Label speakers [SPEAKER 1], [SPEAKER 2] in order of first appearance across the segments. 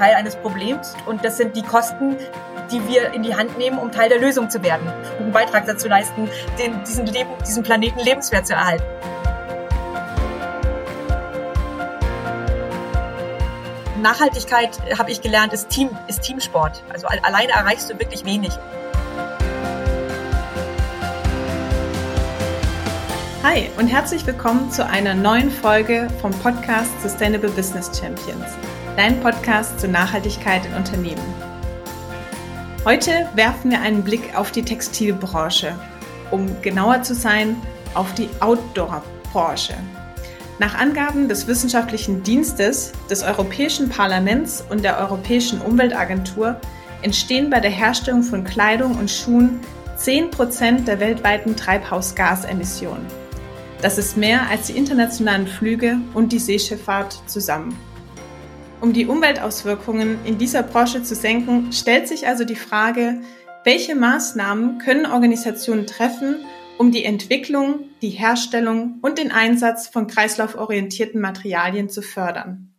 [SPEAKER 1] Teil eines Problems und das sind die Kosten, die wir in die Hand nehmen, um Teil der Lösung zu werden, um einen Beitrag dazu leisten, den, diesen, Leben, diesen Planeten lebenswert zu erhalten. Nachhaltigkeit, habe ich gelernt, ist, Team, ist Teamsport. Also alleine erreichst du wirklich wenig.
[SPEAKER 2] Hi und herzlich willkommen zu einer neuen Folge vom Podcast Sustainable Business Champions, dein Podcast zur Nachhaltigkeit in Unternehmen. Heute werfen wir einen Blick auf die Textilbranche, um genauer zu sein, auf die Outdoor-Branche. Nach Angaben des Wissenschaftlichen Dienstes, des Europäischen Parlaments und der Europäischen Umweltagentur entstehen bei der Herstellung von Kleidung und Schuhen 10% der weltweiten Treibhausgasemissionen. Das ist mehr als die internationalen Flüge und die Seeschifffahrt zusammen. Um die Umweltauswirkungen in dieser Branche zu senken, stellt sich also die Frage, welche Maßnahmen können Organisationen treffen, um die Entwicklung, die Herstellung und den Einsatz von kreislauforientierten Materialien zu fördern.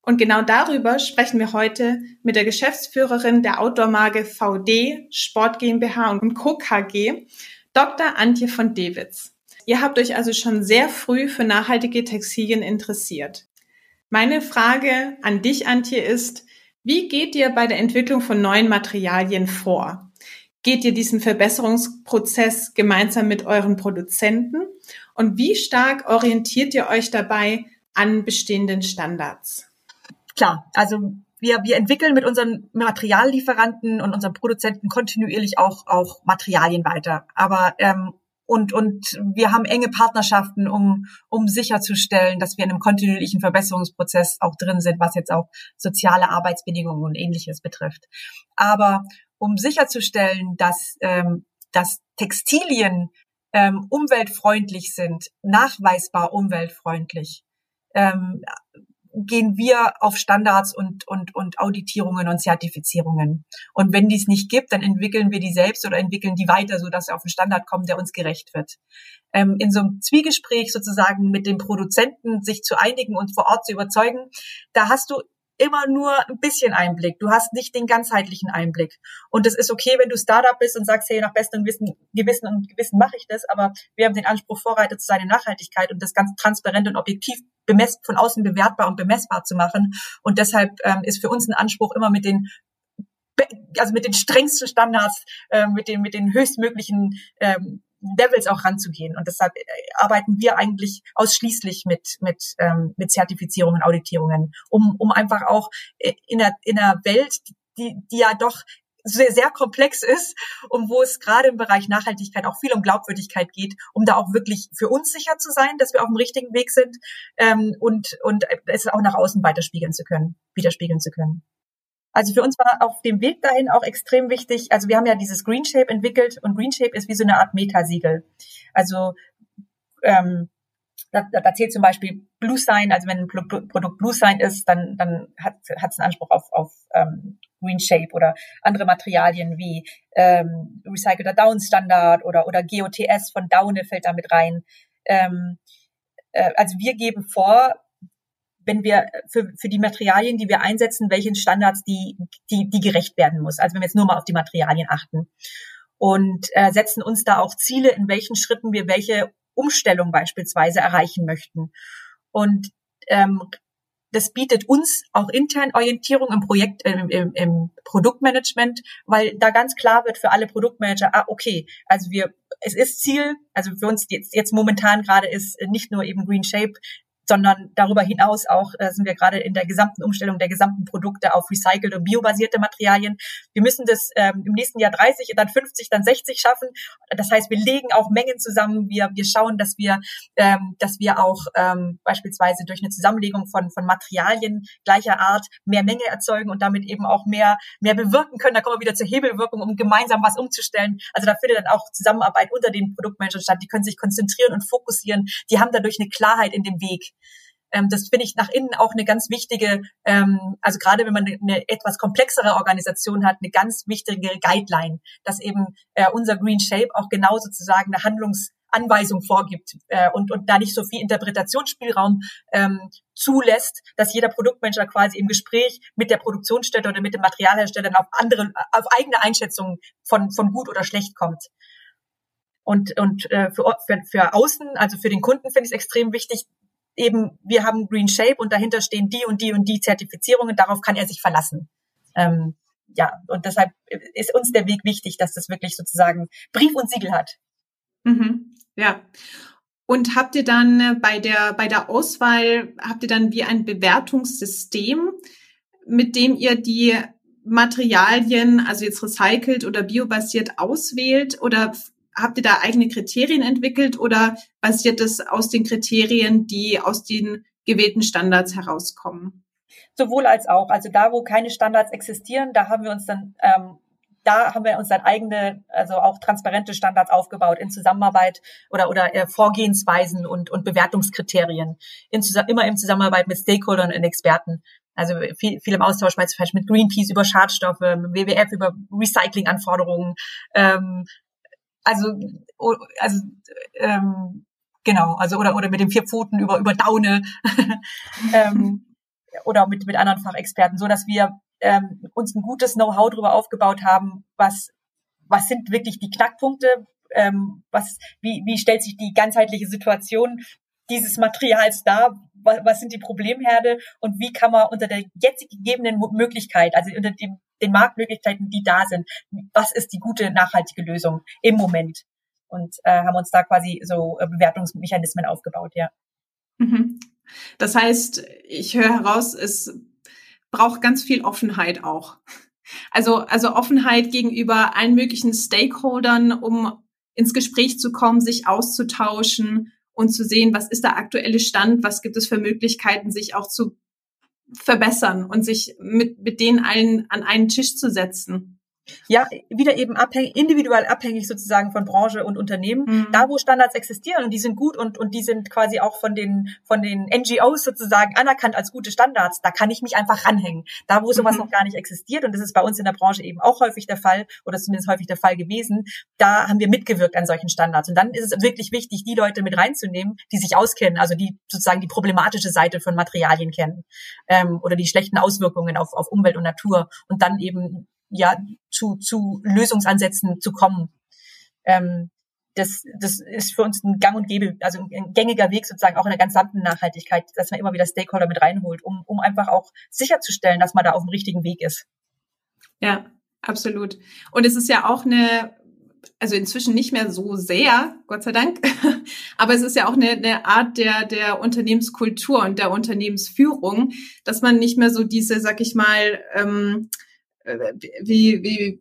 [SPEAKER 2] Und genau darüber sprechen wir heute mit der Geschäftsführerin der Outdoor-Marke VD, Sport GmbH und Co. KG, Dr. Antje von Dewitz. Ihr habt euch also schon sehr früh für nachhaltige Textilien interessiert. Meine Frage an dich, Antje, ist, wie geht ihr bei der Entwicklung von neuen Materialien vor? geht ihr diesen Verbesserungsprozess gemeinsam mit euren Produzenten? Und wie stark orientiert ihr euch dabei an bestehenden Standards?
[SPEAKER 1] Klar, also wir, wir entwickeln mit unseren Materiallieferanten und unseren Produzenten kontinuierlich auch, auch Materialien weiter. Aber ähm, und, und wir haben enge Partnerschaften, um, um sicherzustellen, dass wir in einem kontinuierlichen Verbesserungsprozess auch drin sind, was jetzt auch soziale Arbeitsbedingungen und ähnliches betrifft. Aber um sicherzustellen, dass, ähm, dass Textilien ähm, umweltfreundlich sind, nachweisbar umweltfreundlich, ähm, gehen wir auf Standards und, und, und Auditierungen und Zertifizierungen. Und wenn dies nicht gibt, dann entwickeln wir die selbst oder entwickeln die weiter, sodass wir auf einen Standard kommen, der uns gerecht wird. Ähm, in so einem Zwiegespräch sozusagen mit dem Produzenten sich zu einigen und vor Ort zu überzeugen, da hast du immer nur ein bisschen Einblick. Du hast nicht den ganzheitlichen Einblick. Und es ist okay, wenn du Startup bist und sagst, hey, nach bestem Wissen, Gewissen und Gewissen mache ich das, aber wir haben den Anspruch, Vorreiter zu sein in Nachhaltigkeit und das ganz transparent und objektiv bemess von außen bewertbar und bemessbar zu machen. Und deshalb ähm, ist für uns ein Anspruch immer mit den also mit den strengsten Standards, äh, mit den mit den höchstmöglichen ähm, Levels auch ranzugehen. Und deshalb äh, arbeiten wir eigentlich ausschließlich mit, mit, ähm, mit Zertifizierungen, Auditierungen, um, um einfach auch äh, in der, in der Welt, die, die ja doch sehr, sehr komplex ist und wo es gerade im Bereich Nachhaltigkeit auch viel um Glaubwürdigkeit geht, um da auch wirklich für uns sicher zu sein, dass wir auf dem richtigen Weg sind ähm, und, und es auch nach außen weiterspiegeln zu können, widerspiegeln zu können. Also für uns war auf dem Weg dahin auch extrem wichtig, also wir haben ja dieses Green Shape entwickelt und Green Shape ist wie so eine Art Metasiegel. Also ähm, da, da zählt zum Beispiel Blue Sign, also wenn ein Produkt Blue Sign ist, dann, dann hat es einen Anspruch auf, auf ähm, Green Shape oder andere Materialien wie ähm, Recycleder Down Standard oder, oder GOTS von Daune fällt damit rein. Ähm, äh, also wir geben vor, wenn wir für, für die Materialien, die wir einsetzen, welchen Standards die, die, die gerecht werden muss. Also wenn wir jetzt nur mal auf die Materialien achten. Und äh, setzen uns da auch Ziele, in welchen Schritten wir welche Umstellung beispielsweise erreichen möchten. Und ähm, das bietet uns auch intern Orientierung im Projekt, im, im, im Produktmanagement, weil da ganz klar wird für alle Produktmanager, ah, okay, also wir, es ist Ziel, also für uns jetzt, jetzt momentan gerade ist nicht nur eben Green Shape sondern darüber hinaus auch äh, sind wir gerade in der gesamten Umstellung der gesamten Produkte auf recycelte und biobasierte Materialien. Wir müssen das ähm, im nächsten Jahr 30, dann 50, dann 60 schaffen. Das heißt, wir legen auch Mengen zusammen. Wir, wir schauen, dass wir, ähm, dass wir auch ähm, beispielsweise durch eine Zusammenlegung von, von Materialien gleicher Art mehr Menge erzeugen und damit eben auch mehr, mehr bewirken können. Da kommen wir wieder zur Hebelwirkung, um gemeinsam was umzustellen. Also da findet dann auch Zusammenarbeit unter den Produktmanagern statt. Die können sich konzentrieren und fokussieren. Die haben dadurch eine Klarheit in dem Weg. Ähm, das finde ich nach innen auch eine ganz wichtige, ähm, also gerade wenn man eine, etwas komplexere Organisation hat, eine ganz wichtige Guideline, dass eben äh, unser Green Shape auch genau sozusagen eine Handlungs Anweisung vorgibt äh, und, und da nicht so viel Interpretationsspielraum ähm, zulässt, dass jeder Produktmanager quasi im Gespräch mit der Produktionsstätte oder mit dem Materialhersteller auf andere, auf eigene Einschätzungen von, von gut oder schlecht kommt. Und, und äh, für, für, für außen, also für den Kunden finde ich es extrem wichtig, eben, wir haben Green Shape und dahinter stehen die und die und die Zertifizierungen, darauf kann er sich verlassen. Ähm, ja, und deshalb ist uns der Weg wichtig, dass das wirklich sozusagen Brief und Siegel hat.
[SPEAKER 2] Mhm. Ja. Und habt ihr dann äh, bei der, bei der Auswahl, habt ihr dann wie ein Bewertungssystem, mit dem ihr die Materialien, also jetzt recycelt oder biobasiert auswählt oder habt ihr da eigene Kriterien entwickelt oder basiert es aus den Kriterien, die aus den gewählten Standards herauskommen?
[SPEAKER 1] Sowohl als auch. Also da, wo keine Standards existieren, da haben wir uns dann ähm, da haben wir uns dann eigene, also auch transparente Standards aufgebaut in Zusammenarbeit oder oder äh, Vorgehensweisen und und Bewertungskriterien in, immer im Zusammenarbeit mit Stakeholdern und Experten. Also viel, viel im Austausch beispielsweise mit Greenpeace über Schadstoffe, WWF über Recyclinganforderungen, ähm, also, also ähm, genau, also oder oder mit den vier Pfoten über über Daune ähm, oder mit mit anderen Fachexperten, so dass wir ähm, uns ein gutes Know-how darüber aufgebaut haben, was was sind wirklich die Knackpunkte, ähm, was wie wie stellt sich die ganzheitliche Situation dieses Materials dar, was, was sind die Problemherde und wie kann man unter der jetzt gegebenen Möglichkeit, also unter dem den Marktmöglichkeiten, die da sind. Was ist die gute nachhaltige Lösung im Moment? Und äh, haben uns da quasi so äh, Bewertungsmechanismen aufgebaut, ja.
[SPEAKER 2] Mhm. Das heißt, ich höre heraus, es braucht ganz viel Offenheit auch. Also, also Offenheit gegenüber allen möglichen Stakeholdern, um ins Gespräch zu kommen, sich auszutauschen und zu sehen, was ist der aktuelle Stand, was gibt es für Möglichkeiten, sich auch zu verbessern und sich mit, mit denen allen an einen Tisch zu setzen.
[SPEAKER 1] Ja, wieder eben abhängig, individuell abhängig sozusagen von Branche und Unternehmen. Mhm. Da, wo Standards existieren und die sind gut und, und die sind quasi auch von den, von den NGOs sozusagen anerkannt als gute Standards, da kann ich mich einfach ranhängen. Da, wo sowas mhm. noch gar nicht existiert, und das ist bei uns in der Branche eben auch häufig der Fall, oder zumindest häufig der Fall gewesen, da haben wir mitgewirkt an solchen Standards. Und dann ist es wirklich wichtig, die Leute mit reinzunehmen, die sich auskennen, also die sozusagen die problematische Seite von Materialien kennen, ähm, oder die schlechten Auswirkungen auf, auf Umwelt und Natur und dann eben ja zu, zu Lösungsansätzen zu kommen. Ähm, das, das ist für uns ein Gang und Gäbe, also ein gängiger Weg sozusagen auch in der gesamten Nachhaltigkeit, dass man immer wieder Stakeholder mit reinholt, um, um einfach auch sicherzustellen, dass man da auf dem richtigen Weg ist.
[SPEAKER 2] Ja, absolut. Und es ist ja auch eine, also inzwischen nicht mehr so sehr, Gott sei Dank, aber es ist ja auch eine, eine Art der, der Unternehmenskultur und der Unternehmensführung, dass man nicht mehr so diese, sag ich mal, ähm, äh, wie, wie,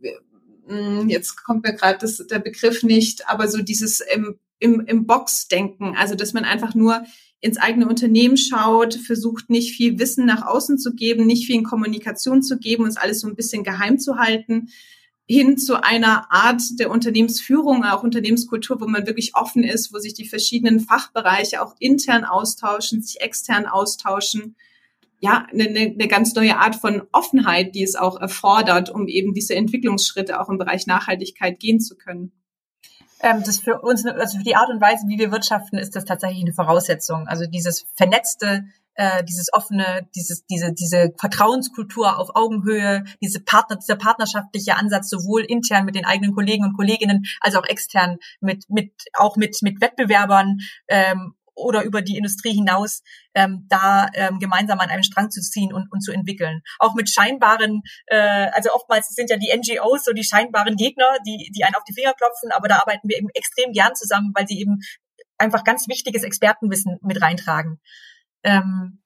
[SPEAKER 2] hm, jetzt kommt mir gerade der Begriff nicht, aber so dieses im, im, im Box-Denken, also dass man einfach nur ins eigene Unternehmen schaut, versucht nicht viel Wissen nach außen zu geben, nicht viel in Kommunikation zu geben, uns alles so ein bisschen geheim zu halten, hin zu einer Art der Unternehmensführung, auch Unternehmenskultur, wo man wirklich offen ist, wo sich die verschiedenen Fachbereiche auch intern austauschen, sich extern austauschen ja, eine, eine ganz neue Art von Offenheit, die es auch erfordert, um eben diese Entwicklungsschritte auch im Bereich Nachhaltigkeit gehen zu können.
[SPEAKER 1] Ähm, das für uns, also für die Art und Weise, wie wir wirtschaften, ist das tatsächlich eine Voraussetzung. Also dieses vernetzte, äh, dieses offene, dieses, diese, diese Vertrauenskultur auf Augenhöhe, diese Partner, dieser partnerschaftliche Ansatz sowohl intern mit den eigenen Kollegen und Kolleginnen als auch extern mit, mit auch mit mit Wettbewerbern ähm, oder über die Industrie hinaus ähm, da ähm, gemeinsam an einem Strang zu ziehen und, und zu entwickeln. Auch mit scheinbaren, äh, also oftmals sind ja die NGOs so die scheinbaren Gegner, die, die einen auf die Finger klopfen, aber da arbeiten wir eben extrem gern zusammen, weil sie eben einfach ganz wichtiges Expertenwissen mit reintragen. Ähm,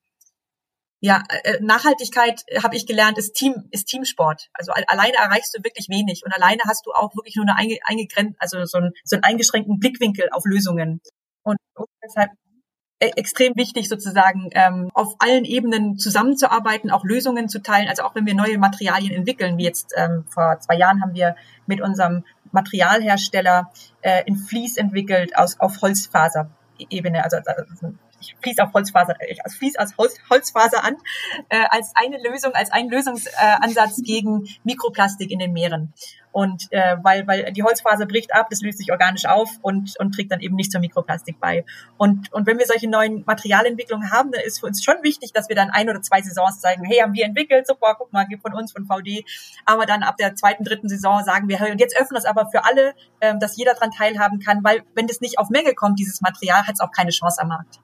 [SPEAKER 1] ja, äh, Nachhaltigkeit äh, habe ich gelernt, ist Team, ist Teamsport. Also alleine erreichst du wirklich wenig und alleine hast du auch wirklich nur eine einge, eingegrenzt, also so, ein, so einen eingeschränkten Blickwinkel auf Lösungen. Und deshalb extrem wichtig, sozusagen ähm, auf allen Ebenen zusammenzuarbeiten, auch Lösungen zu teilen. Also auch wenn wir neue Materialien entwickeln, wie jetzt ähm, vor zwei Jahren haben wir mit unserem Materialhersteller äh, in Vlies entwickelt aus auf Holzfaserebene. Also, also ich fließe auf Holzfaser, ich fließe aus Holz, Holzfaser an, äh, als eine Lösung, als einen Lösungsansatz gegen Mikroplastik in den Meeren. Und äh, weil, weil die Holzfaser bricht ab, das löst sich organisch auf und, und trägt dann eben nicht zur Mikroplastik bei. Und, und wenn wir solche neuen Materialentwicklungen haben, dann ist für uns schon wichtig, dass wir dann ein oder zwei Saisons zeigen, hey, haben wir entwickelt, super, guck mal, von uns, von VD. Aber dann ab der zweiten, dritten Saison sagen wir, hey, und jetzt öffnen wir es aber für alle, ähm, dass jeder daran teilhaben kann, weil wenn das nicht auf Menge kommt, dieses Material, hat es auch keine Chance am Markt.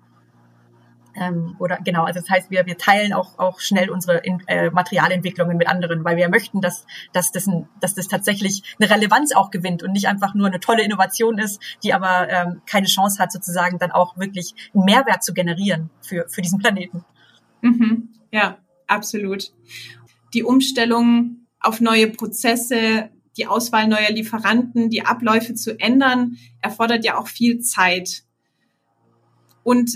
[SPEAKER 1] Ähm, oder genau, also das heißt, wir, wir teilen auch, auch schnell unsere in, äh, Materialentwicklungen mit anderen, weil wir möchten, dass, dass, das ein, dass das tatsächlich eine Relevanz auch gewinnt und nicht einfach nur eine tolle Innovation ist, die aber ähm, keine Chance hat, sozusagen dann auch wirklich einen Mehrwert zu generieren für, für diesen Planeten.
[SPEAKER 2] Mhm. Ja, absolut. Die Umstellung auf neue Prozesse, die Auswahl neuer Lieferanten, die Abläufe zu ändern, erfordert ja auch viel Zeit. Und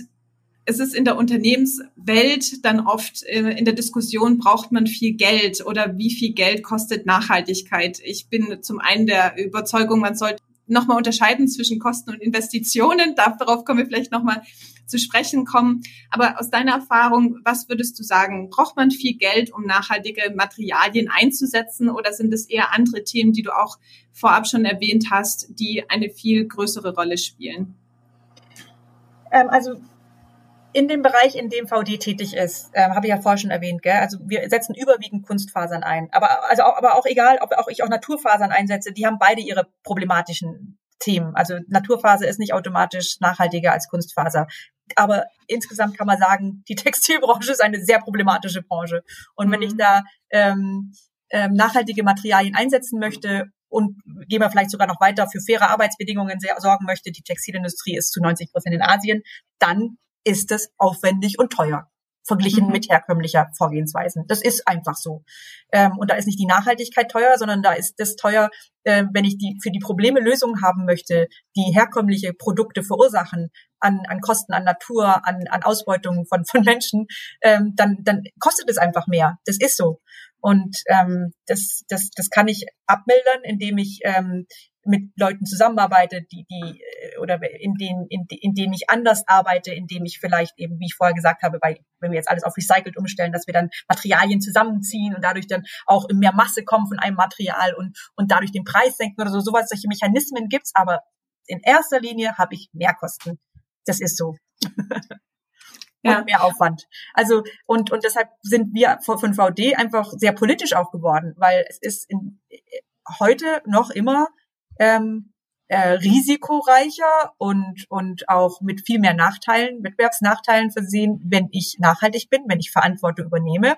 [SPEAKER 2] es ist in der Unternehmenswelt dann oft äh, in der Diskussion, braucht man viel Geld oder wie viel Geld kostet Nachhaltigkeit? Ich bin zum einen der Überzeugung, man sollte nochmal unterscheiden zwischen Kosten und Investitionen. Darauf kommen wir vielleicht nochmal zu sprechen kommen. Aber aus deiner Erfahrung, was würdest du sagen? Braucht man viel Geld, um nachhaltige Materialien einzusetzen oder sind es eher andere Themen, die du auch vorab schon erwähnt hast, die eine viel größere Rolle spielen?
[SPEAKER 1] Ähm, also in dem Bereich, in dem VD tätig ist, ähm, habe ich ja vorher schon erwähnt, gell? also wir setzen überwiegend Kunstfasern ein. Aber, also auch, aber auch egal, ob auch ich auch Naturfasern einsetze, die haben beide ihre problematischen Themen. Also Naturfaser ist nicht automatisch nachhaltiger als Kunstfaser. Aber insgesamt kann man sagen, die Textilbranche ist eine sehr problematische Branche. Und wenn ich mhm. da ähm, ähm, nachhaltige Materialien einsetzen möchte und gehen wir vielleicht sogar noch weiter für faire Arbeitsbedingungen sorgen möchte, die Textilindustrie ist zu 90 Prozent in Asien, dann ist es aufwendig und teuer verglichen mhm. mit herkömmlicher Vorgehensweisen. Das ist einfach so. Ähm, und da ist nicht die Nachhaltigkeit teuer, sondern da ist das teuer, äh, wenn ich die für die Probleme Lösungen haben möchte, die herkömmliche Produkte verursachen an, an Kosten, an Natur, an, an Ausbeutung von, von Menschen, ähm, dann, dann kostet es einfach mehr. Das ist so. Und ähm, das, das, das kann ich abmildern, indem ich ähm, mit Leuten zusammenarbeite, die, die äh, oder in denen, in, in denen ich anders arbeite, in denen ich vielleicht eben, wie ich vorher gesagt habe, bei, wenn wir jetzt alles auf Recycled umstellen, dass wir dann Materialien zusammenziehen und dadurch dann auch in mehr Masse kommen von einem Material und, und dadurch den Preis senken oder so. Sowas, solche Mechanismen gibt's, aber in erster Linie habe ich Mehrkosten. Das ist so. ja. und mehr Aufwand. Also und und deshalb sind wir von VD einfach sehr politisch auch geworden, weil es ist in, heute noch immer ähm, äh, risikoreicher und, und auch mit viel mehr Nachteilen, Wettbewerbsnachteilen versehen, wenn ich nachhaltig bin, wenn ich Verantwortung übernehme,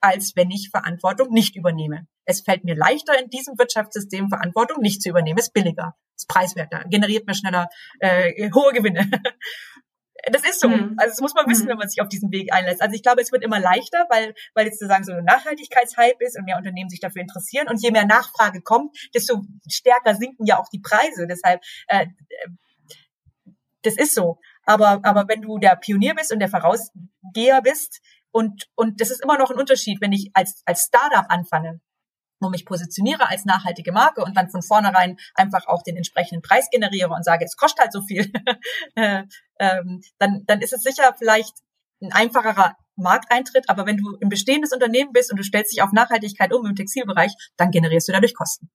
[SPEAKER 1] als wenn ich Verantwortung nicht übernehme. Es fällt mir leichter, in diesem Wirtschaftssystem Verantwortung nicht zu übernehmen. Es ist billiger, es ist preiswerter, generiert mir schneller äh, hohe Gewinne. Das ist so. Mhm. Also das muss man wissen, mhm. wenn man sich auf diesen Weg einlässt. Also ich glaube, es wird immer leichter, weil, weil jetzt sozusagen so ein Nachhaltigkeitshype ist und mehr Unternehmen sich dafür interessieren. Und je mehr Nachfrage kommt, desto stärker sinken ja auch die Preise. Deshalb, äh, das ist so. Aber, aber wenn du der Pionier bist und der Vorausgeher bist, und, und das ist immer noch ein Unterschied, wenn ich als, als Startup anfange wo mich positioniere als nachhaltige Marke und dann von vornherein einfach auch den entsprechenden Preis generiere und sage, es kostet halt so viel, äh, ähm, dann, dann ist es sicher vielleicht ein einfacherer Markteintritt, aber wenn du ein bestehendes Unternehmen bist und du stellst dich auf Nachhaltigkeit um im Textilbereich, dann generierst du dadurch Kosten.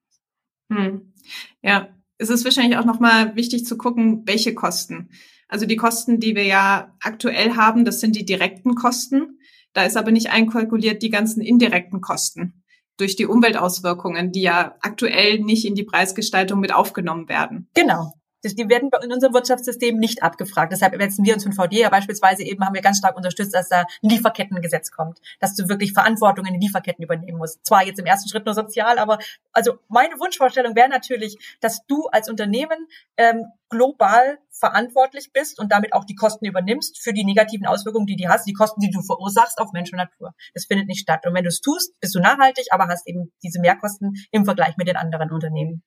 [SPEAKER 2] Hm. Ja, es ist wahrscheinlich auch nochmal wichtig zu gucken, welche Kosten. Also die Kosten, die wir ja aktuell haben, das sind die direkten Kosten. Da ist aber nicht einkalkuliert die ganzen indirekten Kosten durch die Umweltauswirkungen, die ja aktuell nicht in die Preisgestaltung mit aufgenommen werden.
[SPEAKER 1] Genau. Die werden in unserem Wirtschaftssystem nicht abgefragt. Deshalb setzen wir uns von VD ja beispielsweise eben, haben wir ganz stark unterstützt, dass da ein Lieferkettengesetz kommt, dass du wirklich Verantwortung in den Lieferketten übernehmen musst. Zwar jetzt im ersten Schritt nur sozial, aber also meine Wunschvorstellung wäre natürlich, dass du als Unternehmen ähm, global verantwortlich bist und damit auch die Kosten übernimmst für die negativen Auswirkungen, die die hast, die Kosten, die du verursachst auf Mensch und Natur. Das findet nicht statt. Und wenn du es tust, bist du nachhaltig, aber hast eben diese Mehrkosten im Vergleich mit den anderen Unternehmen.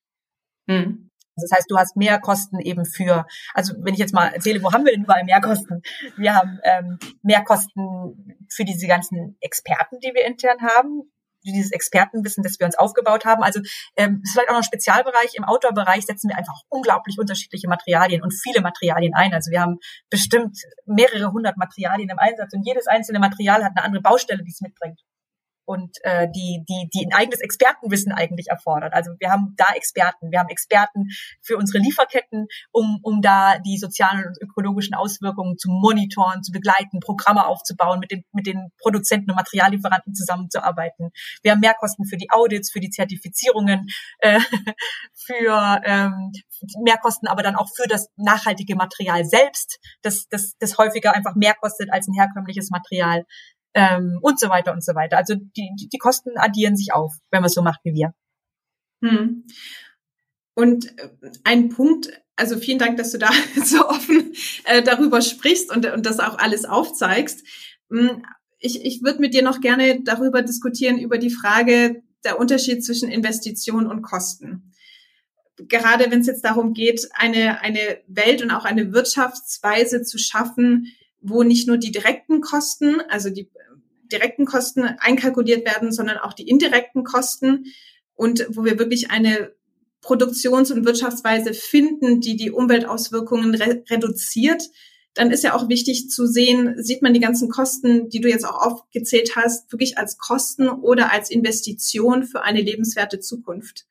[SPEAKER 1] Hm. Das heißt, du hast mehr Kosten eben für, also wenn ich jetzt mal erzähle, wo haben wir denn überall mehr Kosten? Wir haben ähm, mehr Kosten für diese ganzen Experten, die wir intern haben, dieses Expertenwissen, das wir uns aufgebaut haben. Also ähm, ist vielleicht auch noch ein Spezialbereich. Im Outdoor-Bereich setzen wir einfach unglaublich unterschiedliche Materialien und viele Materialien ein. Also wir haben bestimmt mehrere hundert Materialien im Einsatz und jedes einzelne Material hat eine andere Baustelle, die es mitbringt und äh, die, die, die ein eigenes Expertenwissen eigentlich erfordert. Also wir haben da Experten, wir haben Experten für unsere Lieferketten, um, um da die sozialen und ökologischen Auswirkungen zu monitoren, zu begleiten, Programme aufzubauen, mit den, mit den Produzenten und Materiallieferanten zusammenzuarbeiten. Wir haben Mehrkosten für die Audits, für die Zertifizierungen, äh, für ähm, Mehrkosten, aber dann auch für das nachhaltige Material selbst, das, das, das häufiger einfach mehr kostet als ein herkömmliches Material ähm, und so weiter und so weiter. Also die, die, die Kosten addieren sich auf, wenn man es so macht wie wir.
[SPEAKER 2] Hm. Und äh, ein Punkt, also vielen Dank, dass du da so offen äh, darüber sprichst und, und das auch alles aufzeigst. Hm, ich, ich würde mit dir noch gerne darüber diskutieren, über die Frage der Unterschied zwischen Investition und Kosten. Gerade wenn es jetzt darum geht, eine, eine Welt und auch eine Wirtschaftsweise zu schaffen, wo nicht nur die direkten Kosten, also die direkten Kosten einkalkuliert werden, sondern auch die indirekten Kosten und wo wir wirklich eine Produktions- und Wirtschaftsweise finden, die die Umweltauswirkungen re reduziert, dann ist ja auch wichtig zu sehen, sieht man die ganzen Kosten, die du jetzt auch aufgezählt hast, wirklich als Kosten oder als Investition für eine lebenswerte Zukunft.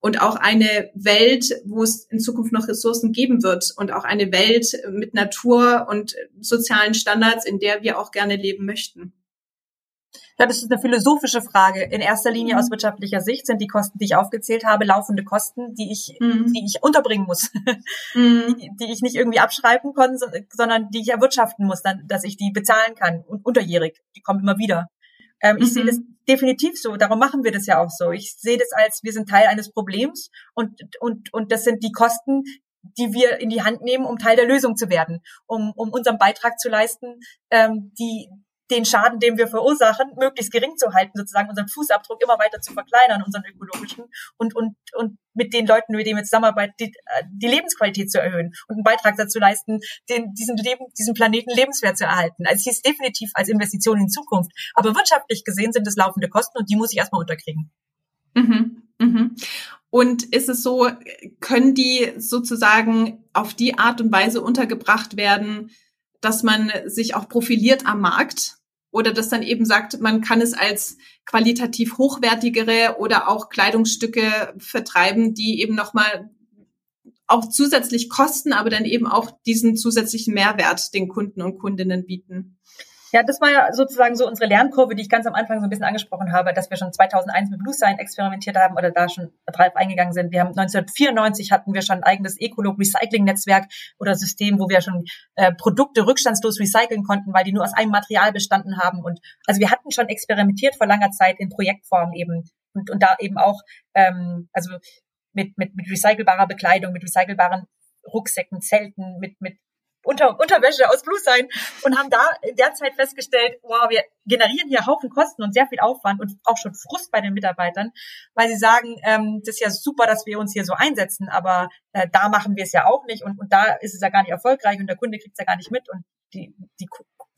[SPEAKER 2] Und auch eine Welt, wo es in Zukunft noch Ressourcen geben wird und auch eine Welt mit Natur und sozialen Standards, in der wir auch gerne leben möchten.
[SPEAKER 1] Ja, das ist eine philosophische Frage. In erster Linie mhm. aus wirtschaftlicher Sicht sind die Kosten, die ich aufgezählt habe, laufende Kosten, die ich, mhm. die ich unterbringen muss, mhm. die, die, ich nicht irgendwie abschreiben kann, sondern die ich erwirtschaften muss, dann, dass ich die bezahlen kann und unterjährig. Die kommen immer wieder. Ähm, ich sehe das mhm. definitiv so. Darum machen wir das ja auch so. Ich sehe das als, wir sind Teil eines Problems und, und, und das sind die Kosten, die wir in die Hand nehmen, um Teil der Lösung zu werden, um, um unseren Beitrag zu leisten, ähm, die, den Schaden, den wir verursachen, möglichst gering zu halten, sozusagen unseren Fußabdruck immer weiter zu verkleinern, unseren ökologischen und und und mit den Leuten, mit denen wir zusammenarbeiten, die, äh, die Lebensqualität zu erhöhen und einen Beitrag dazu leisten, den, diesen Leben, diesen Planeten lebenswert zu erhalten. Also es ist definitiv als Investition in Zukunft. Aber wirtschaftlich gesehen sind es laufende Kosten und die muss ich erstmal unterkriegen.
[SPEAKER 2] Mhm. Mhm. Und ist es so, können die sozusagen auf die Art und Weise untergebracht werden, dass man sich auch profiliert am Markt oder das dann eben sagt, man kann es als qualitativ hochwertigere oder auch Kleidungsstücke vertreiben, die eben nochmal auch zusätzlich kosten, aber dann eben auch diesen zusätzlichen Mehrwert den Kunden und Kundinnen bieten.
[SPEAKER 1] Ja, das war ja sozusagen so unsere Lernkurve, die ich ganz am Anfang so ein bisschen angesprochen habe, dass wir schon 2001 mit Blue Sign experimentiert haben oder da schon drauf eingegangen sind. Wir haben 1994 hatten wir schon ein eigenes Ecolog Recycling Netzwerk oder System, wo wir schon äh, Produkte rückstandslos recyceln konnten, weil die nur aus einem Material bestanden haben. Und also wir hatten schon experimentiert vor langer Zeit in Projektform eben und, und da eben auch ähm, also mit, mit, mit recycelbarer Bekleidung, mit recycelbaren Rucksäcken, Zelten, mit, mit unter, Unterwäsche aus Blue sein und haben da in der Zeit festgestellt, wow, wir generieren hier Haufen Kosten und sehr viel Aufwand und auch schon Frust bei den Mitarbeitern, weil sie sagen, ähm, das ist ja super, dass wir uns hier so einsetzen, aber äh, da machen wir es ja auch nicht und, und da ist es ja gar nicht erfolgreich und der Kunde kriegt es ja gar nicht mit und die, die,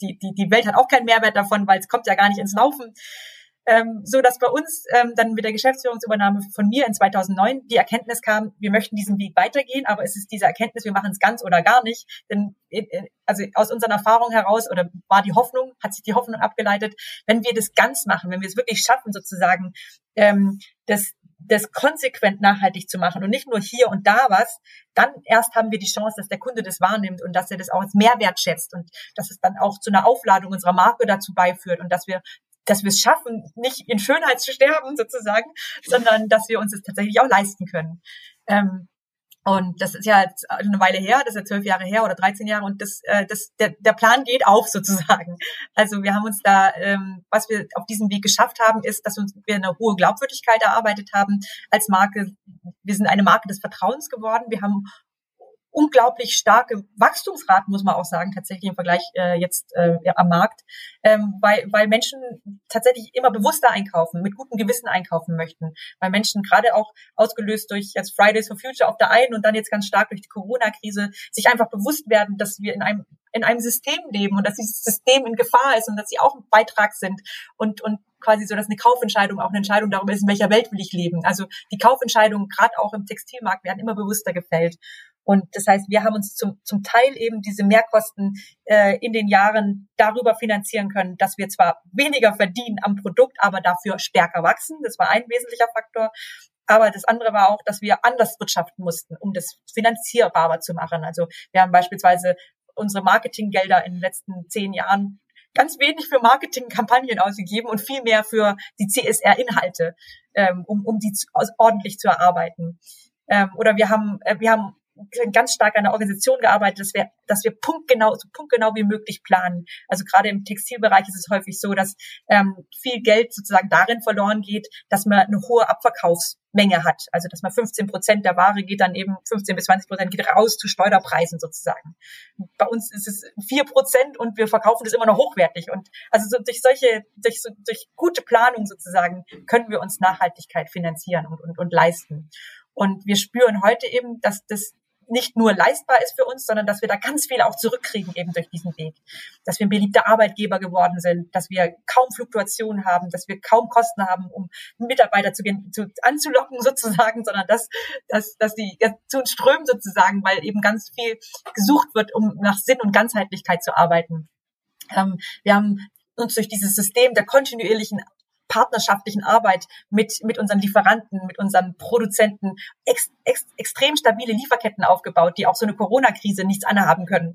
[SPEAKER 1] die, die Welt hat auch keinen Mehrwert davon, weil es kommt ja gar nicht ins Laufen ähm, so dass bei uns ähm, dann mit der Geschäftsführungsübernahme von mir in 2009 die Erkenntnis kam, wir möchten diesen Weg weitergehen, aber es ist diese Erkenntnis, wir machen es ganz oder gar nicht. Denn äh, äh, also aus unseren Erfahrungen heraus oder war die Hoffnung, hat sich die Hoffnung abgeleitet, wenn wir das ganz machen, wenn wir es wirklich schaffen, sozusagen ähm, das das konsequent nachhaltig zu machen und nicht nur hier und da was, dann erst haben wir die Chance, dass der Kunde das wahrnimmt und dass er das auch als Mehrwert schätzt und dass es dann auch zu einer Aufladung unserer Marke dazu beiführt und dass wir dass wir es schaffen, nicht in Schönheit zu sterben sozusagen, sondern dass wir uns es tatsächlich auch leisten können. Ähm, und das ist ja jetzt eine Weile her, das ist ja zwölf Jahre her oder 13 Jahre und das, äh, das, der, der Plan geht auf sozusagen. Also wir haben uns da, ähm, was wir auf diesem Weg geschafft haben, ist, dass wir eine hohe Glaubwürdigkeit erarbeitet haben als Marke. Wir sind eine Marke des Vertrauens geworden. Wir haben unglaublich starke Wachstumsraten, muss man auch sagen, tatsächlich im Vergleich äh, jetzt äh, am Markt, ähm, weil, weil Menschen tatsächlich immer bewusster einkaufen, mit gutem Gewissen einkaufen möchten, weil Menschen gerade auch ausgelöst durch jetzt Fridays for Future auf der einen und dann jetzt ganz stark durch die Corona-Krise sich einfach bewusst werden, dass wir in einem in einem System leben und dass dieses System in Gefahr ist und dass sie auch ein Beitrag sind und, und quasi so, dass eine Kaufentscheidung auch eine Entscheidung darüber ist, in welcher Welt will ich leben. Also die Kaufentscheidungen, gerade auch im Textilmarkt, werden immer bewusster gefällt. Und das heißt, wir haben uns zum, zum Teil eben diese Mehrkosten äh, in den Jahren darüber finanzieren können, dass wir zwar weniger verdienen am Produkt, aber dafür stärker wachsen. Das war ein wesentlicher Faktor. Aber das andere war auch, dass wir anders wirtschaften mussten, um das finanzierbarer zu machen. Also wir haben beispielsweise unsere Marketinggelder in den letzten zehn Jahren ganz wenig für Marketingkampagnen ausgegeben und viel mehr für die CSR-Inhalte, ähm, um, um die zu, ordentlich zu erarbeiten. Ähm, oder wir haben, äh, wir haben ganz stark an der Organisation gearbeitet, dass wir, dass wir punktgenau, so punktgenau wie möglich planen. Also gerade im Textilbereich ist es häufig so, dass ähm, viel Geld sozusagen darin verloren geht, dass man eine hohe Abverkaufsmenge hat. Also dass man 15 Prozent der Ware geht dann eben 15 bis 20 Prozent geht raus zu Steuerpreisen sozusagen. Bei uns ist es vier Prozent und wir verkaufen das immer noch hochwertig. Und also so durch solche, durch, so, durch gute Planung sozusagen können wir uns Nachhaltigkeit finanzieren und, und, und leisten. Und wir spüren heute eben, dass das nicht nur leistbar ist für uns, sondern dass wir da ganz viel auch zurückkriegen eben durch diesen Weg. Dass wir ein beliebter Arbeitgeber geworden sind, dass wir kaum Fluktuationen haben, dass wir kaum Kosten haben, um Mitarbeiter zu, zu anzulocken sozusagen, sondern dass, dass, dass die ja, zu uns strömen sozusagen, weil eben ganz viel gesucht wird, um nach Sinn und Ganzheitlichkeit zu arbeiten. Ähm, wir haben uns durch dieses System der kontinuierlichen partnerschaftlichen Arbeit mit, mit unseren Lieferanten, mit unseren Produzenten ex, ex, extrem stabile Lieferketten aufgebaut, die auch so eine Corona-Krise nichts anhaben können.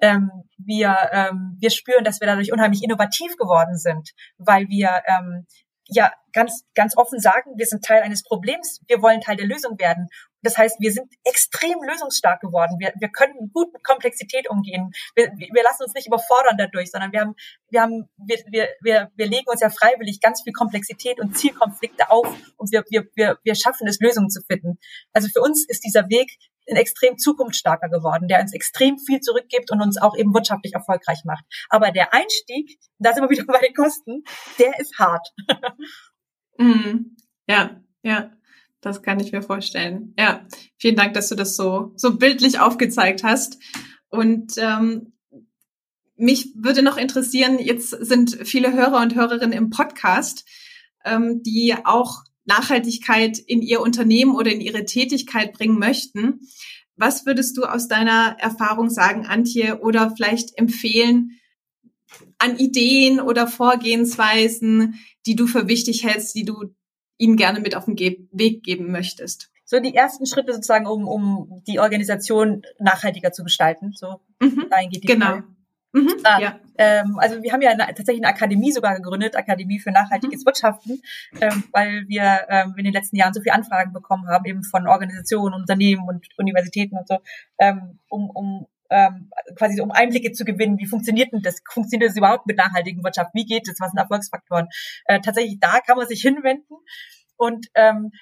[SPEAKER 1] Ähm, wir, ähm, wir spüren, dass wir dadurch unheimlich innovativ geworden sind, weil wir ähm, ja ganz, ganz offen sagen, wir sind Teil eines Problems, wir wollen Teil der Lösung werden. Das heißt, wir sind extrem lösungsstark geworden. Wir, wir können gut mit Komplexität umgehen. Wir, wir lassen uns nicht überfordern dadurch, sondern wir haben, wir haben, wir, wir, wir, wir legen uns ja freiwillig ganz viel Komplexität und Zielkonflikte auf und wir, wir, wir, wir schaffen es, Lösungen zu finden. Also für uns ist dieser Weg ein extrem zukunftsstarker geworden, der uns extrem viel zurückgibt und uns auch eben wirtschaftlich erfolgreich macht. Aber der Einstieg, da sind wir wieder bei den Kosten, der ist hart.
[SPEAKER 2] Mm, ja, ja. Das kann ich mir vorstellen. Ja, vielen Dank, dass du das so, so bildlich aufgezeigt hast. Und ähm, mich würde noch interessieren, jetzt sind viele Hörer und Hörerinnen im Podcast, ähm, die auch Nachhaltigkeit in ihr Unternehmen oder in ihre Tätigkeit bringen möchten. Was würdest du aus deiner Erfahrung sagen, Antje, oder vielleicht empfehlen an Ideen oder Vorgehensweisen, die du für wichtig hältst, die du ihnen gerne mit auf den Ge Weg geben möchtest?
[SPEAKER 1] So die ersten Schritte sozusagen, um, um die Organisation nachhaltiger zu gestalten. So
[SPEAKER 2] mhm, dahin geht die Genau. Frage.
[SPEAKER 1] Mhm, ah, ja. ähm, also wir haben ja eine, tatsächlich eine Akademie sogar gegründet, Akademie für nachhaltiges mhm. Wirtschaften, ähm, weil wir ähm, in den letzten Jahren so viele Anfragen bekommen haben, eben von Organisationen, Unternehmen und Universitäten und so, ähm, um, um ähm, quasi um Einblicke zu gewinnen, wie funktioniert denn das, funktioniert das überhaupt mit nachhaltigen Wirtschaft, wie geht es, was sind Erfolgsfaktoren. Äh, tatsächlich da kann man sich hinwenden und ähm,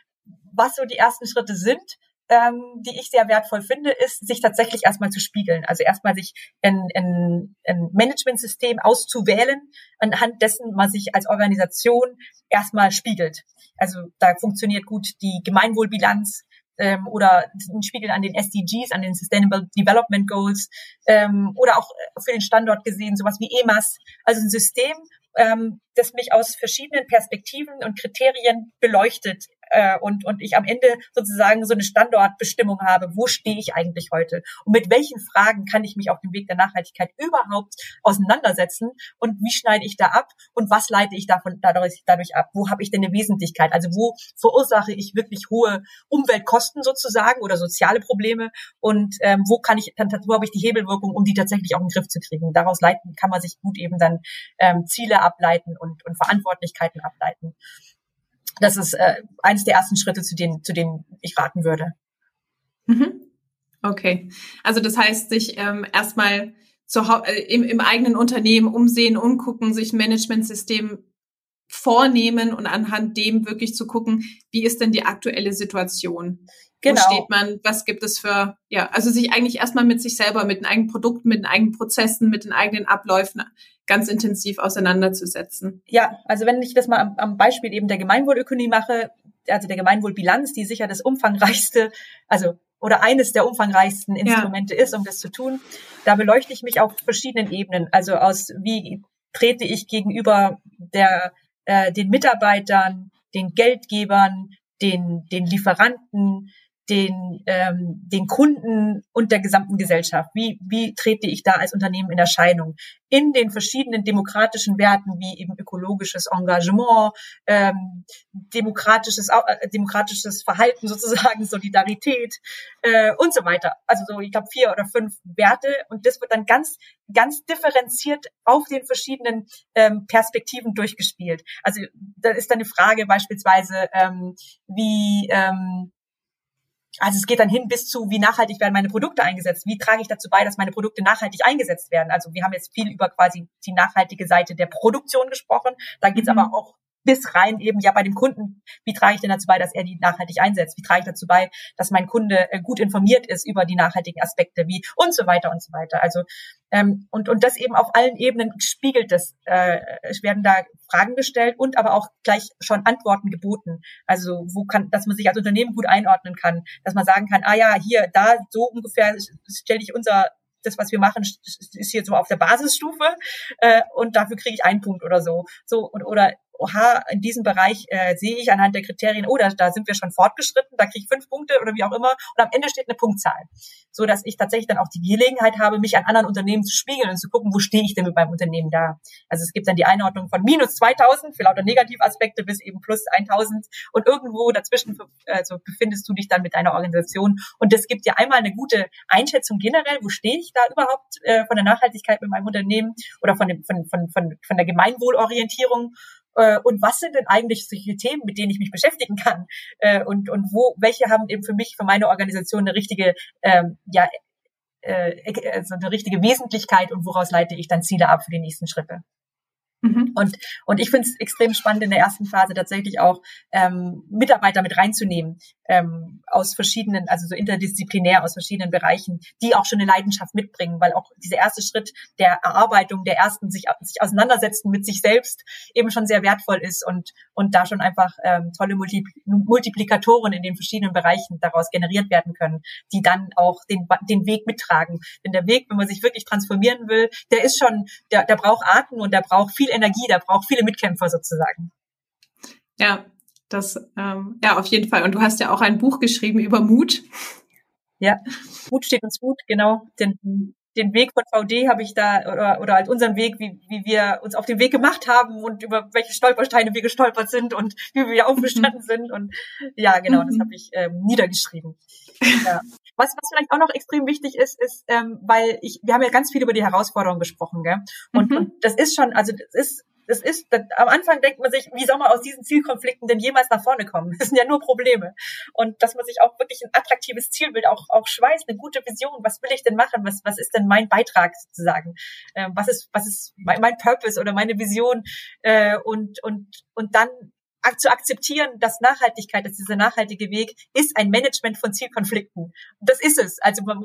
[SPEAKER 1] was so die ersten Schritte sind, ähm, die ich sehr wertvoll finde, ist, sich tatsächlich erstmal zu spiegeln. Also erstmal sich ein, ein, ein Managementsystem auszuwählen, anhand dessen man sich als Organisation erstmal spiegelt. Also da funktioniert gut die Gemeinwohlbilanz, ähm, oder ein Spiegel an den SDGs, an den Sustainable Development Goals ähm, oder auch für den Standort gesehen sowas wie EMAS, also ein System, ähm, das mich aus verschiedenen Perspektiven und Kriterien beleuchtet äh, und, und ich am Ende sozusagen so eine Standortbestimmung habe, wo stehe ich eigentlich heute und mit welchen Fragen kann ich mich auf dem Weg der Nachhaltigkeit überhaupt auseinandersetzen und wie schneide ich da ab und was leite ich davon dadurch, dadurch ab? Wo habe ich denn eine Wesentlichkeit? Also wo verursache ich wirklich hohe Umweltkosten sozusagen oder soziale Probleme und ähm, wo kann ich dann wo habe ich die Hebelwirkung, um die tatsächlich auch in den Griff zu kriegen? Daraus leiten kann man sich gut eben dann ähm, Ziele ableiten und, und Verantwortlichkeiten ableiten das ist äh, eines der ersten Schritte, zu denen, zu denen ich raten würde.
[SPEAKER 2] Mhm. Okay. Also das heißt, sich ähm, erstmal zu, äh, im, im eigenen Unternehmen umsehen, umgucken, sich Managementsystem vornehmen und anhand dem wirklich zu gucken, wie ist denn die aktuelle Situation? Genau. Wo steht man? Was gibt es für, ja, also sich eigentlich erstmal mit sich selber, mit den eigenen Produkten, mit den eigenen Prozessen, mit den eigenen Abläufen ganz intensiv auseinanderzusetzen.
[SPEAKER 1] Ja, also wenn ich das mal am, am Beispiel eben der Gemeinwohlökonomie mache, also der Gemeinwohlbilanz, die sicher das umfangreichste, also oder eines der umfangreichsten Instrumente ja. ist, um das zu tun. da beleuchte ich mich auf verschiedenen Ebenen. Also aus wie trete ich gegenüber der, äh, den Mitarbeitern, den Geldgebern, den, den Lieferanten, den, ähm, den Kunden und der gesamten Gesellschaft? Wie, wie trete ich da als Unternehmen in Erscheinung? In den verschiedenen demokratischen Werten wie eben ökologisches Engagement, ähm, demokratisches, äh, demokratisches Verhalten sozusagen, Solidarität äh, und so weiter. Also so, ich glaube, vier oder fünf Werte und das wird dann ganz, ganz differenziert auf den verschiedenen ähm, Perspektiven durchgespielt. Also da ist dann eine Frage beispielsweise, ähm, wie ähm, also es geht dann hin bis zu, wie nachhaltig werden meine Produkte eingesetzt? Wie trage ich dazu bei, dass meine Produkte nachhaltig eingesetzt werden? Also wir haben jetzt viel über quasi die nachhaltige Seite der Produktion gesprochen. Da geht es mhm. aber auch bis rein eben ja bei dem Kunden, wie trage ich denn dazu bei, dass er die nachhaltig einsetzt? Wie trage ich dazu bei, dass mein Kunde äh, gut informiert ist über die nachhaltigen Aspekte, wie und so weiter und so weiter. Also ähm, und und das eben auf allen Ebenen spiegelt das. Äh, es werden da Fragen gestellt und aber auch gleich schon Antworten geboten. Also wo kann, dass man sich als Unternehmen gut einordnen kann, dass man sagen kann, ah ja, hier, da so ungefähr stelle ich unser das, was wir machen, ist hier so auf der Basisstufe äh, und dafür kriege ich einen Punkt oder so. So und oder oha, in diesem Bereich äh, sehe ich anhand der Kriterien, oh, da, da sind wir schon fortgeschritten, da kriege ich fünf Punkte oder wie auch immer. Und am Ende steht eine Punktzahl. So dass ich tatsächlich dann auch die Gelegenheit habe, mich an anderen Unternehmen zu spiegeln und zu gucken, wo stehe ich denn mit meinem Unternehmen da. Also es gibt dann die Einordnung von minus 2000 für lauter Negativaspekte bis eben plus 1000 und irgendwo dazwischen also befindest du dich dann mit deiner Organisation. Und das gibt dir einmal eine gute Einschätzung generell, wo stehe ich da überhaupt äh, von der Nachhaltigkeit mit meinem Unternehmen oder von, dem, von, von, von, von der Gemeinwohlorientierung und was sind denn eigentlich solche Themen, mit denen ich mich beschäftigen kann äh, und und wo welche haben eben für mich für meine Organisation eine richtige ähm, ja äh, also eine richtige Wesentlichkeit und woraus leite ich dann Ziele ab für die nächsten Schritte. Mhm. Und, und ich finde es extrem spannend in der ersten Phase tatsächlich auch ähm, Mitarbeiter mit reinzunehmen ähm, aus verschiedenen, also so interdisziplinär aus verschiedenen Bereichen, die auch schon eine Leidenschaft mitbringen, weil auch dieser erste Schritt der Erarbeitung der ersten sich, sich auseinandersetzen mit sich selbst eben schon sehr wertvoll ist und und da schon einfach ähm, tolle Multipl Multiplikatoren in den verschiedenen Bereichen daraus generiert werden können, die dann auch den den Weg mittragen. Denn der Weg, wenn man sich wirklich transformieren will, der ist schon, der der braucht Atem und der braucht viel Energie, der braucht viele Mitkämpfer sozusagen.
[SPEAKER 2] Ja, das, ähm, ja, auf jeden Fall. Und du hast ja auch ein Buch geschrieben über Mut.
[SPEAKER 1] Ja, Mut steht uns gut, genau. Den, den Weg von VD habe ich da, oder, oder halt unseren Weg, wie, wie wir uns auf den Weg gemacht haben und über welche Stolpersteine wir gestolpert sind und wie wir aufgestanden sind. Und ja, genau, das habe ich ähm, niedergeschrieben. Ja. Was, was vielleicht auch noch extrem wichtig ist, ist, ähm, weil ich, wir haben ja ganz viel über die Herausforderungen gesprochen, gell? Und, mhm. und das ist schon, also das ist das ist, das, am Anfang denkt man sich, wie soll man aus diesen Zielkonflikten denn jemals nach vorne kommen? Das sind ja nur Probleme. Und dass man sich auch wirklich ein attraktives Zielbild, auch, auch Schweiß, eine gute Vision, was will ich denn machen? Was, was ist denn mein Beitrag sozusagen? Ähm, was ist, was ist mein, mein Purpose oder meine Vision? Äh, und, und, und dann zu akzeptieren, dass Nachhaltigkeit, dass dieser nachhaltige Weg ist ein Management von Zielkonflikten. Das ist es. Also man,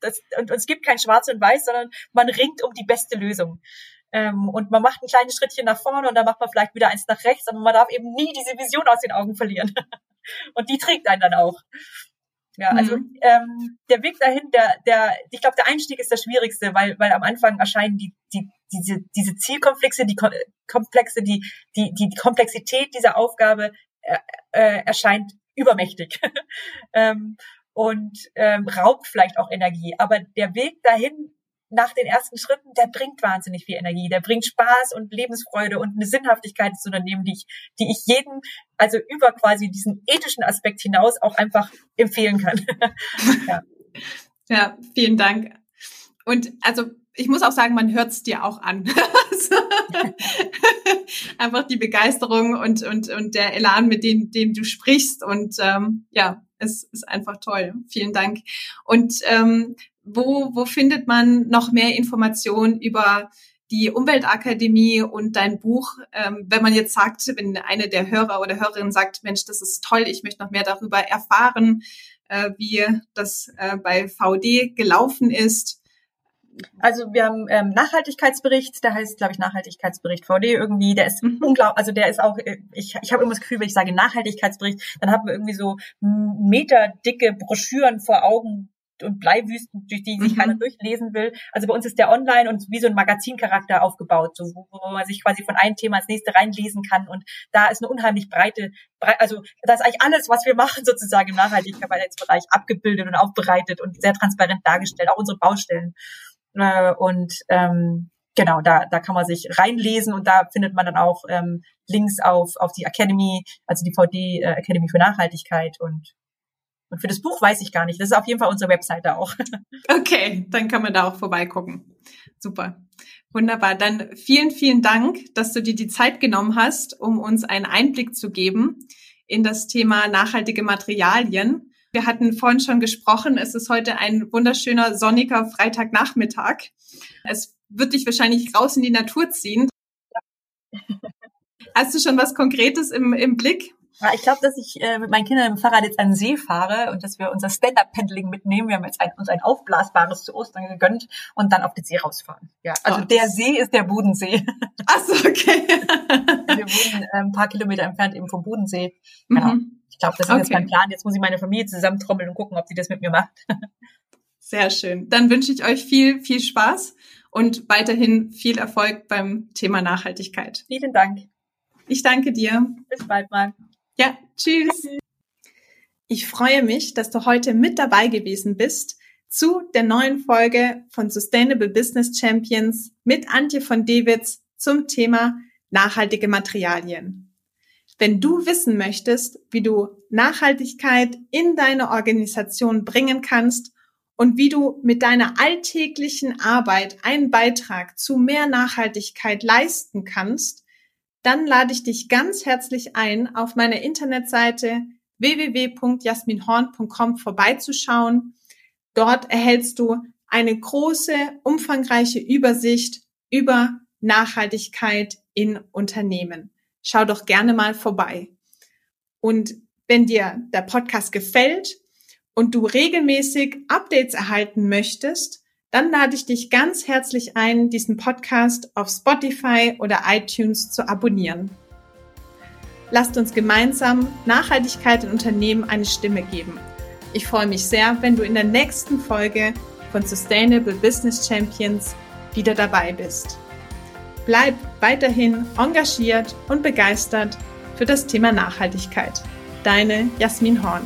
[SPEAKER 1] das, und, und es gibt kein Schwarz und Weiß, sondern man ringt um die beste Lösung. Ähm, und man macht ein kleines Schrittchen nach vorne und dann macht man vielleicht wieder eins nach rechts, aber man darf eben nie diese Vision aus den Augen verlieren. und die trägt einen dann auch. Ja, also mhm. ähm, der Weg dahin, der, der, ich glaube, der Einstieg ist das Schwierigste, weil, weil am Anfang erscheinen die, die, diese, diese Zielkomplexe, die Komplexe, die, die, die, die Komplexität dieser Aufgabe äh, äh, erscheint übermächtig ähm, und ähm, raubt vielleicht auch Energie. Aber der Weg dahin nach den ersten Schritten, der bringt wahnsinnig viel Energie, der bringt Spaß und Lebensfreude und eine Sinnhaftigkeit ins Unternehmen, die ich, die ich jedem, also über quasi diesen ethischen Aspekt hinaus auch einfach empfehlen kann.
[SPEAKER 2] ja. ja, vielen Dank. Und also ich muss auch sagen, man hört es dir auch an. Einfach die Begeisterung und, und, und der Elan, mit dem, dem du sprichst. Und ähm, ja, es ist einfach toll. Vielen Dank. Und ähm, wo, wo findet man noch mehr Informationen über die Umweltakademie und dein Buch, ähm, wenn man jetzt sagt, wenn eine der Hörer oder Hörerinnen sagt, Mensch, das ist toll, ich möchte noch mehr darüber erfahren, äh, wie das äh, bei VD gelaufen ist.
[SPEAKER 1] Also wir haben ähm, Nachhaltigkeitsbericht, der heißt, glaube ich, Nachhaltigkeitsbericht VD irgendwie. Der ist mhm. unglaublich, also der ist auch, äh, ich, ich habe immer das Gefühl, wenn ich sage Nachhaltigkeitsbericht, dann haben wir irgendwie so meterdicke Broschüren vor Augen, und Bleiwüsten, durch die sich mhm. keiner durchlesen will. Also bei uns ist der online und wie so ein Magazincharakter aufgebaut, so, wo, wo man sich quasi von einem Thema ins nächste reinlesen kann. Und da ist eine unheimlich breite, brei also da ist eigentlich alles, was wir machen, sozusagen im Nachhaltigkeitsbereich abgebildet und aufbereitet und sehr transparent dargestellt, auch unsere Baustellen. Äh, und ähm, genau, da, da kann man sich reinlesen und da findet man dann auch ähm, Links auf, auf die Academy, also die VD äh, Academy für Nachhaltigkeit und und für das Buch weiß ich gar nicht. Das ist auf jeden Fall unsere Webseite auch.
[SPEAKER 2] Okay, dann kann man da auch vorbeigucken. Super. Wunderbar. Dann vielen, vielen Dank, dass du dir die Zeit genommen hast, um uns einen Einblick zu geben in das Thema nachhaltige Materialien. Wir hatten vorhin schon gesprochen, es ist heute ein wunderschöner sonniger Freitagnachmittag. Es wird dich wahrscheinlich raus in die Natur ziehen. Hast du schon was Konkretes im, im Blick?
[SPEAKER 1] Ja, ich glaube, dass ich äh, mit meinen Kindern im Fahrrad jetzt an den See fahre und dass wir unser Stand-Up-Pendling mitnehmen. Wir haben jetzt ein, uns ein aufblasbares zu Ostern gegönnt und dann auf den See rausfahren. Ja, also oh. der See ist der Bodensee.
[SPEAKER 2] Ach so, okay.
[SPEAKER 1] wir wohnen äh, ein paar Kilometer entfernt eben vom Bodensee. Genau. Mhm. Ich glaube, das ist okay. jetzt mein Plan. Jetzt muss ich meine Familie zusammentrommeln und gucken, ob sie das mit mir macht.
[SPEAKER 2] Sehr schön. Dann wünsche ich euch viel, viel Spaß und weiterhin viel Erfolg beim Thema Nachhaltigkeit.
[SPEAKER 1] Vielen Dank.
[SPEAKER 2] Ich danke dir.
[SPEAKER 1] Bis bald mal.
[SPEAKER 2] Ja, tschüss. Ich freue mich, dass du heute mit dabei gewesen bist zu der neuen Folge von Sustainable Business Champions mit Antje von Dewitz zum Thema nachhaltige Materialien. Wenn du wissen möchtest, wie du Nachhaltigkeit in deine Organisation bringen kannst und wie du mit deiner alltäglichen Arbeit einen Beitrag zu mehr Nachhaltigkeit leisten kannst, dann lade ich dich ganz herzlich ein, auf meiner Internetseite www.jasminhorn.com vorbeizuschauen. Dort erhältst du eine große, umfangreiche Übersicht über Nachhaltigkeit in Unternehmen. Schau doch gerne mal vorbei. Und wenn dir der Podcast gefällt und du regelmäßig Updates erhalten möchtest, dann lade ich dich ganz herzlich ein, diesen Podcast auf Spotify oder iTunes zu abonnieren. Lasst uns gemeinsam Nachhaltigkeit in Unternehmen eine Stimme geben. Ich freue mich sehr, wenn du in der nächsten Folge von Sustainable Business Champions wieder dabei bist. Bleib weiterhin engagiert und begeistert für das Thema Nachhaltigkeit. Deine Jasmin Horn.